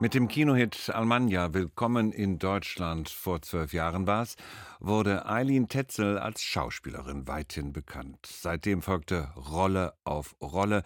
Mit dem Kinohit Almanja Willkommen in Deutschland vor zwölf Jahren war's, wurde Eileen Tetzel als Schauspielerin weithin bekannt. Seitdem folgte Rolle auf Rolle,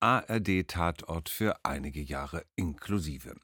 ARD-Tatort für einige Jahre inklusive.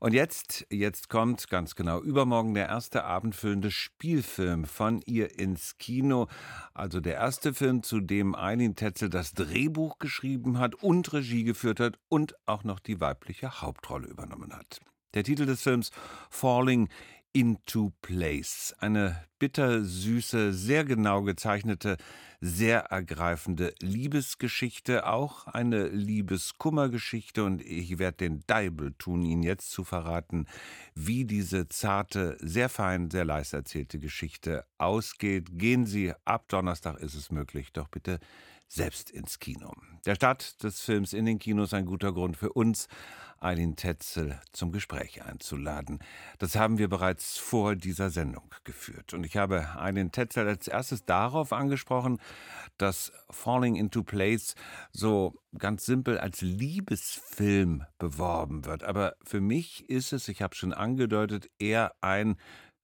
Und jetzt, jetzt kommt ganz genau übermorgen der erste abendfüllende Spielfilm von ihr ins Kino. Also der erste Film, zu dem Eileen Tetzel das Drehbuch geschrieben hat und Regie geführt hat und auch noch die weibliche Hauptrolle übernommen hat. Der Titel des Films Falling into Place. Eine bittersüße, sehr genau gezeichnete, sehr ergreifende Liebesgeschichte, auch eine Liebeskummergeschichte. Und ich werde den Deibel tun, Ihnen jetzt zu verraten, wie diese zarte, sehr fein, sehr leise erzählte Geschichte ausgeht. Gehen Sie, ab Donnerstag ist es möglich, doch bitte selbst ins Kino. Der Start des Films in den Kinos ein guter Grund für uns, Eileen Tetzel zum Gespräch einzuladen. Das haben wir bereits vor dieser Sendung geführt. Und ich habe Eileen Tetzel als erstes darauf angesprochen, dass Falling into Place so ganz simpel als Liebesfilm beworben wird. Aber für mich ist es, ich habe schon angedeutet, eher ein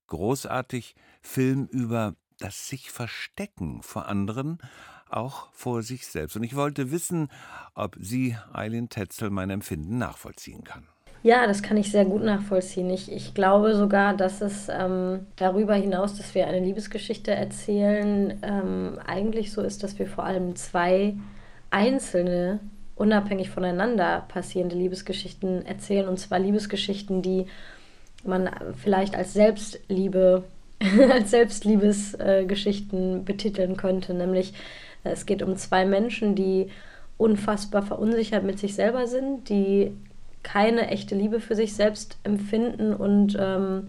großartig Film über das sich verstecken vor anderen, auch vor sich selbst. Und ich wollte wissen, ob Sie, Eileen Tetzel, mein Empfinden nachvollziehen kann. Ja, das kann ich sehr gut nachvollziehen. Ich, ich glaube sogar, dass es ähm, darüber hinaus, dass wir eine Liebesgeschichte erzählen, ähm, eigentlich so ist, dass wir vor allem zwei einzelne, unabhängig voneinander passierende Liebesgeschichten erzählen. Und zwar Liebesgeschichten, die man vielleicht als Selbstliebe, als Selbstliebesgeschichten äh, betiteln könnte. Nämlich es geht um zwei Menschen, die unfassbar verunsichert mit sich selber sind, die keine echte Liebe für sich selbst empfinden und ähm,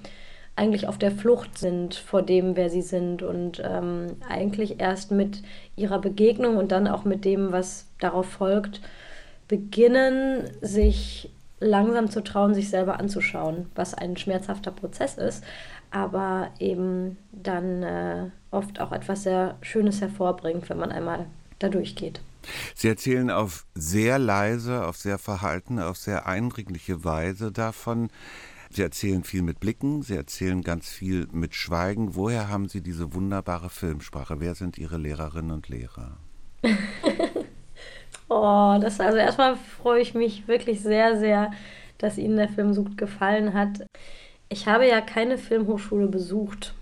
eigentlich auf der Flucht sind vor dem, wer sie sind und ähm, eigentlich erst mit ihrer Begegnung und dann auch mit dem, was darauf folgt, beginnen, sich langsam zu trauen, sich selber anzuschauen, was ein schmerzhafter Prozess ist, aber eben dann äh, oft auch etwas sehr Schönes hervorbringt, wenn man einmal da durchgeht. Sie erzählen auf sehr leise, auf sehr verhalten, auf sehr eindringliche Weise davon. Sie erzählen viel mit Blicken, Sie erzählen ganz viel mit Schweigen. Woher haben Sie diese wunderbare Filmsprache? Wer sind Ihre Lehrerinnen und Lehrer? oh, das also erstmal freue ich mich wirklich sehr, sehr, dass Ihnen der Film so gut gefallen hat. Ich habe ja keine Filmhochschule besucht.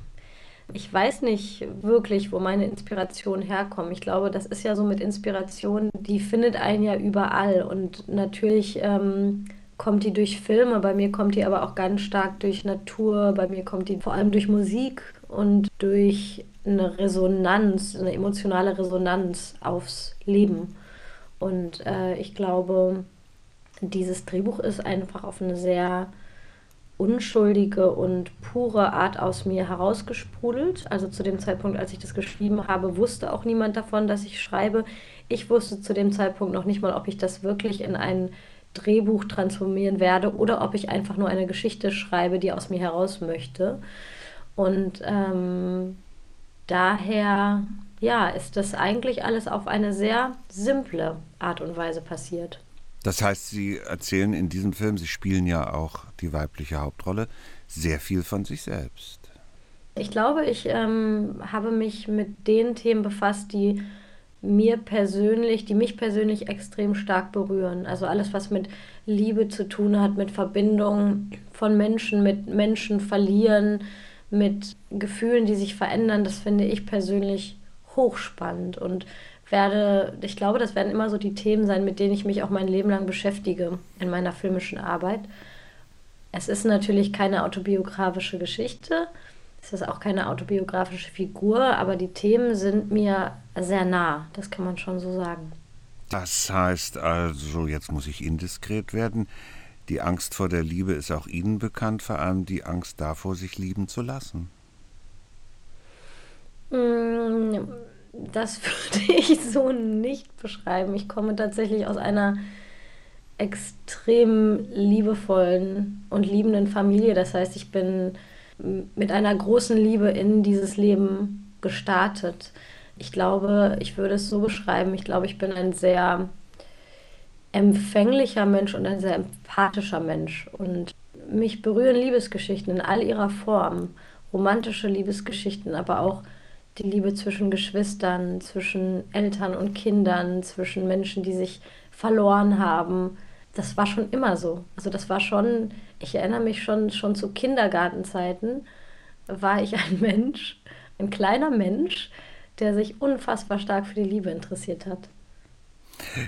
Ich weiß nicht wirklich, wo meine Inspiration herkommt. Ich glaube, das ist ja so mit Inspiration, die findet einen ja überall. Und natürlich ähm, kommt die durch Filme, bei mir kommt die aber auch ganz stark durch Natur, bei mir kommt die vor allem durch Musik und durch eine Resonanz, eine emotionale Resonanz aufs Leben. Und äh, ich glaube, dieses Drehbuch ist einfach auf eine sehr unschuldige und pure Art aus mir herausgesprudelt. Also zu dem Zeitpunkt, als ich das geschrieben habe, wusste auch niemand davon, dass ich schreibe. Ich wusste zu dem Zeitpunkt noch nicht mal, ob ich das wirklich in ein Drehbuch transformieren werde oder ob ich einfach nur eine Geschichte schreibe, die aus mir heraus möchte. Und ähm, daher, ja, ist das eigentlich alles auf eine sehr simple Art und Weise passiert. Das heißt, Sie erzählen in diesem Film, Sie spielen ja auch die weibliche Hauptrolle, sehr viel von sich selbst. Ich glaube, ich ähm, habe mich mit den Themen befasst, die mir persönlich, die mich persönlich extrem stark berühren. Also alles, was mit Liebe zu tun hat, mit Verbindung von Menschen, mit Menschen verlieren, mit Gefühlen, die sich verändern, das finde ich persönlich hochspannend und werde, ich glaube, das werden immer so die Themen sein, mit denen ich mich auch mein Leben lang beschäftige in meiner filmischen Arbeit. Es ist natürlich keine autobiografische Geschichte, es ist auch keine autobiografische Figur, aber die Themen sind mir sehr nah, das kann man schon so sagen. Das heißt also, jetzt muss ich indiskret werden, die Angst vor der Liebe ist auch Ihnen bekannt, vor allem die Angst davor, sich lieben zu lassen. Mmh das würde ich so nicht beschreiben. Ich komme tatsächlich aus einer extrem liebevollen und liebenden Familie. Das heißt, ich bin mit einer großen Liebe in dieses Leben gestartet. Ich glaube, ich würde es so beschreiben. Ich glaube, ich bin ein sehr empfänglicher Mensch und ein sehr empathischer Mensch. Und mich berühren Liebesgeschichten in all ihrer Form. Romantische Liebesgeschichten, aber auch die Liebe zwischen Geschwistern, zwischen Eltern und Kindern, zwischen Menschen, die sich verloren haben. Das war schon immer so. Also das war schon, ich erinnere mich schon, schon zu Kindergartenzeiten, war ich ein Mensch, ein kleiner Mensch, der sich unfassbar stark für die Liebe interessiert hat.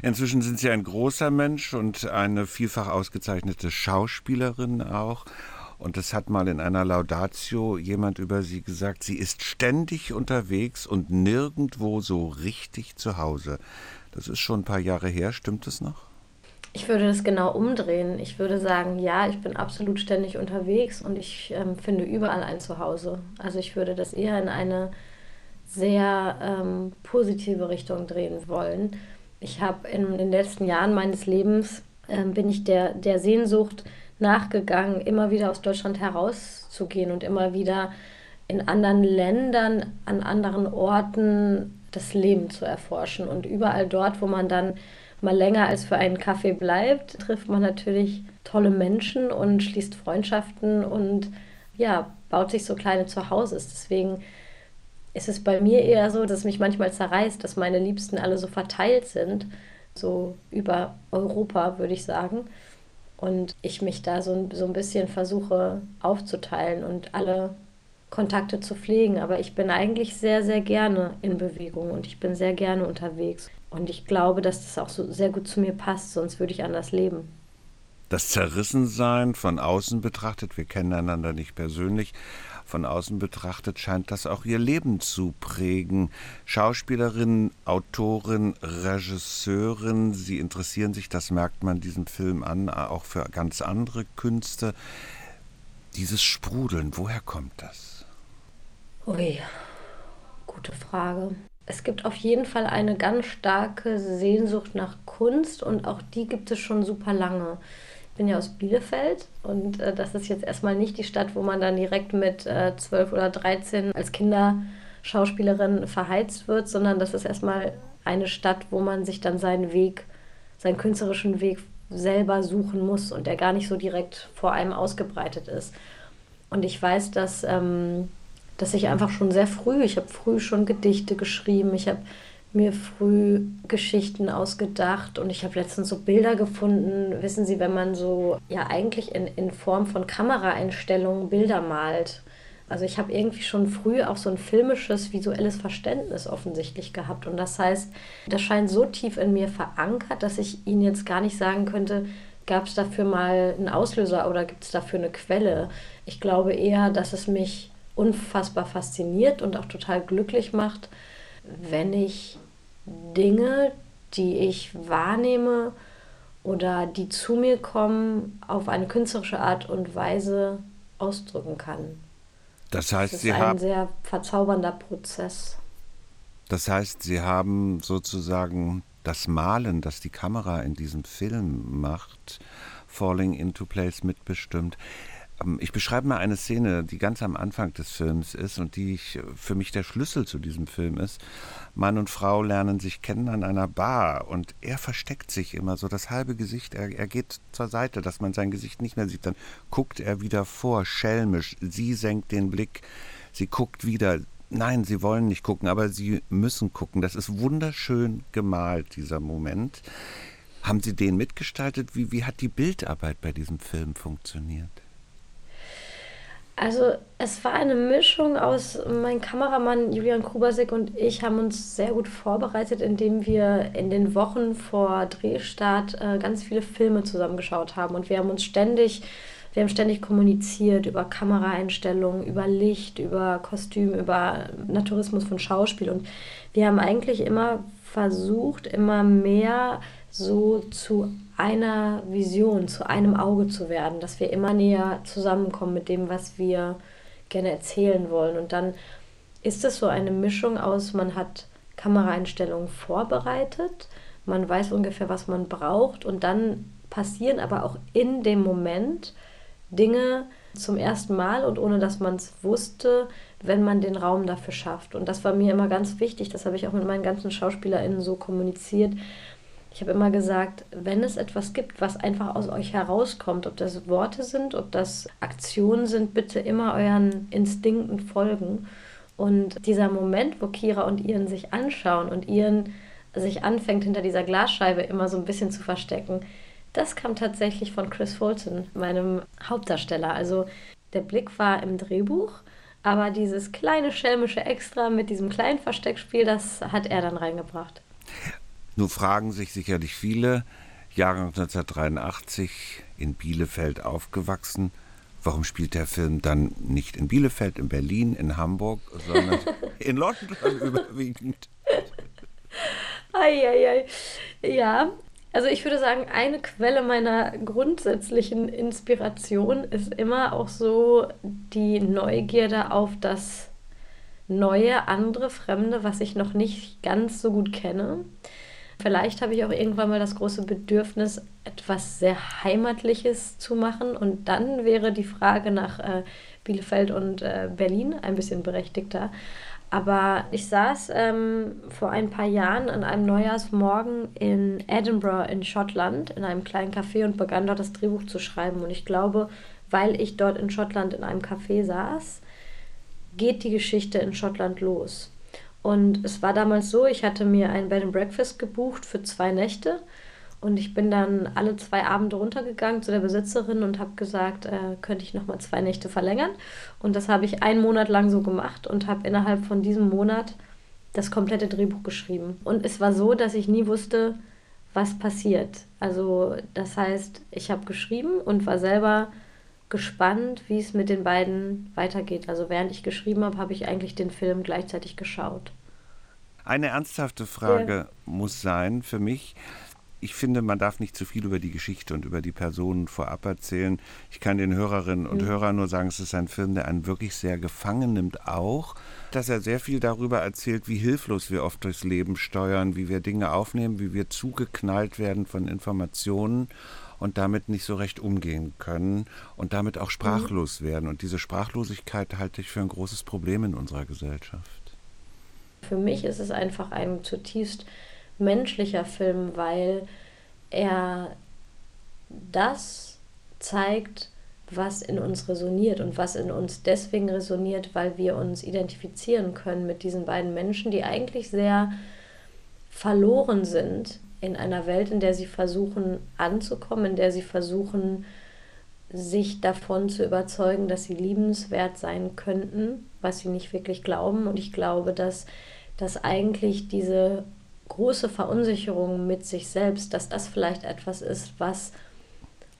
Inzwischen sind Sie ein großer Mensch und eine vielfach ausgezeichnete Schauspielerin auch. Und es hat mal in einer Laudatio jemand über Sie gesagt, sie ist ständig unterwegs und nirgendwo so richtig zu Hause. Das ist schon ein paar Jahre her, stimmt es noch? Ich würde das genau umdrehen. Ich würde sagen, ja, ich bin absolut ständig unterwegs und ich ähm, finde überall ein Zuhause. Also ich würde das eher in eine sehr ähm, positive Richtung drehen wollen. Ich habe in den letzten Jahren meines Lebens, ähm, bin ich der, der Sehnsucht nachgegangen, immer wieder aus Deutschland herauszugehen und immer wieder in anderen Ländern, an anderen Orten das Leben zu erforschen. Und überall dort, wo man dann mal länger als für einen Kaffee bleibt, trifft man natürlich tolle Menschen und schließt Freundschaften und ja, baut sich so kleine Zuhauses. Deswegen ist es bei mir eher so, dass mich manchmal zerreißt, dass meine Liebsten alle so verteilt sind, so über Europa, würde ich sagen. Und ich mich da so, so ein bisschen versuche aufzuteilen und alle Kontakte zu pflegen. Aber ich bin eigentlich sehr, sehr gerne in Bewegung und ich bin sehr gerne unterwegs. Und ich glaube, dass das auch so sehr gut zu mir passt, sonst würde ich anders leben. Das Zerrissensein von außen betrachtet, wir kennen einander nicht persönlich, von außen betrachtet scheint das auch ihr Leben zu prägen. Schauspielerin, Autorin, Regisseurin, sie interessieren sich, das merkt man diesem Film an, auch für ganz andere Künste. Dieses Sprudeln, woher kommt das? Ui, gute Frage. Es gibt auf jeden Fall eine ganz starke Sehnsucht nach Kunst und auch die gibt es schon super lange bin ja aus Bielefeld und äh, das ist jetzt erstmal nicht die Stadt, wo man dann direkt mit äh, 12 oder 13 als Kinderschauspielerin verheizt wird, sondern das ist erstmal eine Stadt, wo man sich dann seinen Weg, seinen künstlerischen Weg selber suchen muss und der gar nicht so direkt vor einem ausgebreitet ist. Und ich weiß, dass, ähm, dass ich einfach schon sehr früh, ich habe früh schon Gedichte geschrieben, ich habe mir früh Geschichten ausgedacht und ich habe letztens so Bilder gefunden. Wissen Sie, wenn man so ja eigentlich in, in Form von Kameraeinstellungen Bilder malt. Also ich habe irgendwie schon früh auch so ein filmisches, visuelles Verständnis offensichtlich gehabt. Und das heißt, das scheint so tief in mir verankert, dass ich Ihnen jetzt gar nicht sagen könnte, gab es dafür mal einen Auslöser oder gibt es dafür eine Quelle. Ich glaube eher, dass es mich unfassbar fasziniert und auch total glücklich macht, wenn ich Dinge, die ich wahrnehme oder die zu mir kommen, auf eine künstlerische Art und Weise ausdrücken kann. Das heißt, das ist Sie ein haben sehr verzaubernder Prozess. Das heißt, Sie haben sozusagen das Malen, das die Kamera in diesem Film macht, Falling into Place mitbestimmt. Ähm, ich beschreibe mal eine Szene, die ganz am Anfang des Films ist und die ich, für mich der Schlüssel zu diesem Film ist. Mann und Frau lernen sich kennen an einer Bar und er versteckt sich immer so das halbe Gesicht. Er, er geht zur Seite, dass man sein Gesicht nicht mehr sieht. Dann guckt er wieder vor, schelmisch. Sie senkt den Blick. Sie guckt wieder. Nein, sie wollen nicht gucken, aber sie müssen gucken. Das ist wunderschön gemalt, dieser Moment. Haben Sie den mitgestaltet? Wie, wie hat die Bildarbeit bei diesem Film funktioniert? Also es war eine Mischung aus, mein Kameramann Julian Krubasik und ich haben uns sehr gut vorbereitet, indem wir in den Wochen vor Drehstart äh, ganz viele Filme zusammengeschaut haben. Und wir haben uns ständig, wir haben ständig kommuniziert über Kameraeinstellungen, über Licht, über Kostüm, über Naturismus von Schauspiel. Und wir haben eigentlich immer versucht, immer mehr so zu einer Vision, zu einem Auge zu werden, dass wir immer näher zusammenkommen mit dem, was wir gerne erzählen wollen. Und dann ist es so eine Mischung aus, man hat Kameraeinstellungen vorbereitet, man weiß ungefähr, was man braucht und dann passieren aber auch in dem Moment Dinge zum ersten Mal und ohne dass man es wusste, wenn man den Raum dafür schafft. Und das war mir immer ganz wichtig, das habe ich auch mit meinen ganzen SchauspielerInnen so kommuniziert, Ich habe immer gesagt, wenn es etwas gibt, was einfach aus euch herauskommt, ob das Worte sind, ob das Aktionen sind, bitte immer euren Instinkten folgen. Und dieser Moment, wo Kira und Ian sich anschauen und Ian sich anfängt, hinter dieser Glasscheibe immer so ein bisschen zu verstecken, das kam tatsächlich von Chris Fulton, meinem Hauptdarsteller. Also der Blick war im Drehbuch, aber dieses kleine schelmische Extra mit diesem kleinen Versteckspiel, das hat er dann reingebracht. Nun fragen sich sicherlich viele, Jahrgang 1983, in Bielefeld aufgewachsen, warum spielt der Film dann nicht in Bielefeld, in Berlin, in Hamburg, sondern in London überwiegend? Eieiei. Ja, also ich würde sagen, eine Quelle meiner grundsätzlichen Inspiration ist immer auch so die Neugierde auf das Neue, andere, Fremde, was ich noch nicht ganz so gut kenne. Vielleicht habe ich auch irgendwann mal das große Bedürfnis, etwas sehr Heimatliches zu machen. Und dann wäre die Frage nach äh, Bielefeld und äh, Berlin ein bisschen berechtigter. Aber ich saß ähm, vor ein paar Jahren an einem Neujahrsmorgen in Edinburgh in Schottland in einem kleinen Café und begann dort das Drehbuch zu schreiben. Und ich glaube, weil ich dort in Schottland in einem Café saß, geht die Geschichte in Schottland los. Und es war damals so, ich hatte mir ein Bed and Breakfast gebucht für zwei Nächte und ich bin dann alle zwei Abende runtergegangen zu der Besitzerin und habe gesagt, äh, könnte ich noch mal zwei Nächte verlängern. Und das habe ich einen Monat lang so gemacht und habe innerhalb von diesem Monat das komplette Drehbuch geschrieben. Und es war so, dass ich nie wusste, was passiert. Also das heißt, ich habe geschrieben und war selber gespannt, wie es mit den beiden weitergeht. Also während ich geschrieben habe, habe ich eigentlich den Film gleichzeitig geschaut. Eine ernsthafte Frage ja. muss sein für mich. Ich finde, man darf nicht zu viel über die Geschichte und über die Personen vorab erzählen. Ich kann den Hörerinnen und mhm. Hörern nur sagen, es ist ein Film, der einen wirklich sehr gefangen nimmt, auch, dass er sehr viel darüber erzählt, wie hilflos wir oft durchs Leben steuern, wie wir Dinge aufnehmen, wie wir zugeknallt werden von Informationen und damit nicht so recht umgehen können und damit auch sprachlos mhm. werden. Und diese Sprachlosigkeit halte ich für ein großes Problem in unserer Gesellschaft. Für mich ist es einfach ein zutiefst menschlicher Film, weil er das zeigt, was in uns resoniert und was in uns deswegen resoniert, weil wir uns identifizieren können mit diesen beiden Menschen, die eigentlich sehr verloren sind in einer Welt, in der sie versuchen anzukommen, in der sie versuchen, sich davon zu überzeugen, dass sie liebenswert sein könnten, was sie nicht wirklich glauben. Und ich glaube, dass, dass eigentlich diese große Verunsicherung mit sich selbst, dass das vielleicht etwas ist, was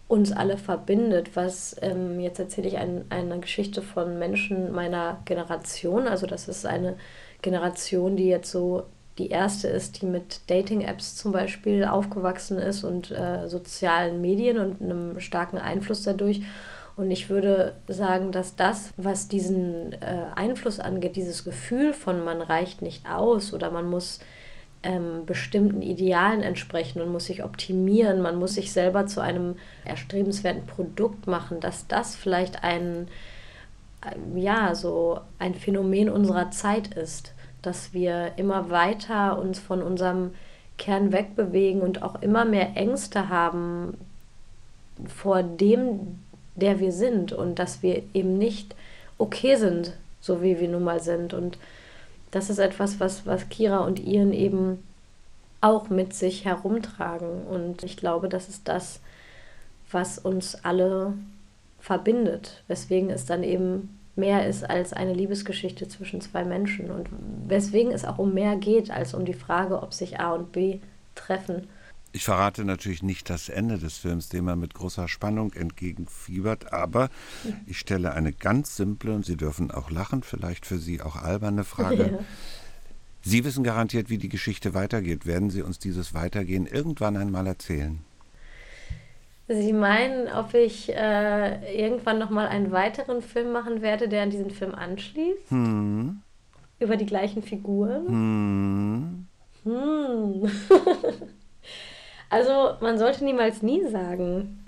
uns alle verbindet, was ähm, jetzt erzähle ich ein, eine Geschichte von Menschen meiner Generation, also das ist eine Generation, die jetzt so die erste ist, die mit Dating-Apps zum Beispiel aufgewachsen ist und äh, sozialen Medien und einem starken Einfluss dadurch. Und ich würde sagen, dass das, was diesen äh, Einfluss angeht, dieses Gefühl von man reicht nicht aus oder man muss ähm, bestimmten Idealen entsprechen und muss sich optimieren, man muss sich selber zu einem erstrebenswerten Produkt machen, dass das vielleicht ein, äh, ja, so ein Phänomen unserer Zeit ist dass wir immer weiter uns von unserem Kern wegbewegen und auch immer mehr Ängste haben vor dem, der wir sind und dass wir eben nicht okay sind, so wie wir nun mal sind. Und das ist etwas, was, was Kira und Ian eben auch mit sich herumtragen. Und ich glaube, das ist das, was uns alle verbindet, weswegen es dann eben mehr ist als eine Liebesgeschichte zwischen zwei Menschen und weswegen es auch um mehr geht als um die Frage, ob sich A und B treffen. Ich verrate natürlich nicht das Ende des Films, dem man mit großer Spannung entgegenfiebert, aber ich stelle eine ganz simple, und Sie dürfen auch lachen, vielleicht für Sie auch alberne Frage. Ja. Sie wissen garantiert, wie die Geschichte weitergeht. Werden Sie uns dieses Weitergehen irgendwann einmal erzählen? Sie meinen, ob ich äh, irgendwann nochmal einen weiteren Film machen werde, der an diesen Film anschließt? Hm. Über die gleichen Figuren? Hm. Hm. also man sollte niemals nie sagen,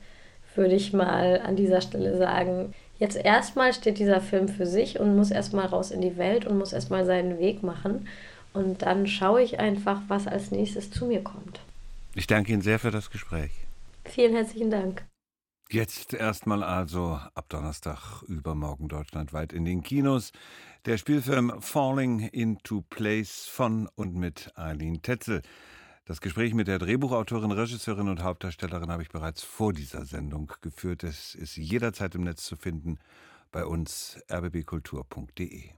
würde ich mal an dieser Stelle sagen. Jetzt erstmal steht dieser Film für sich und muss erstmal raus in die Welt und muss erstmal seinen Weg machen. Und dann schaue ich einfach, was als nächstes zu mir kommt. Ich danke Ihnen sehr für das Gespräch. Vielen herzlichen Dank. Jetzt erstmal also ab Donnerstag übermorgen deutschlandweit in den Kinos. Der Spielfilm Falling into Place von und mit Eileen Tetzel. Das Gespräch mit der Drehbuchautorin, Regisseurin und Hauptdarstellerin habe ich bereits vor dieser Sendung geführt. Es ist jederzeit im Netz zu finden bei uns rbbkultur.de.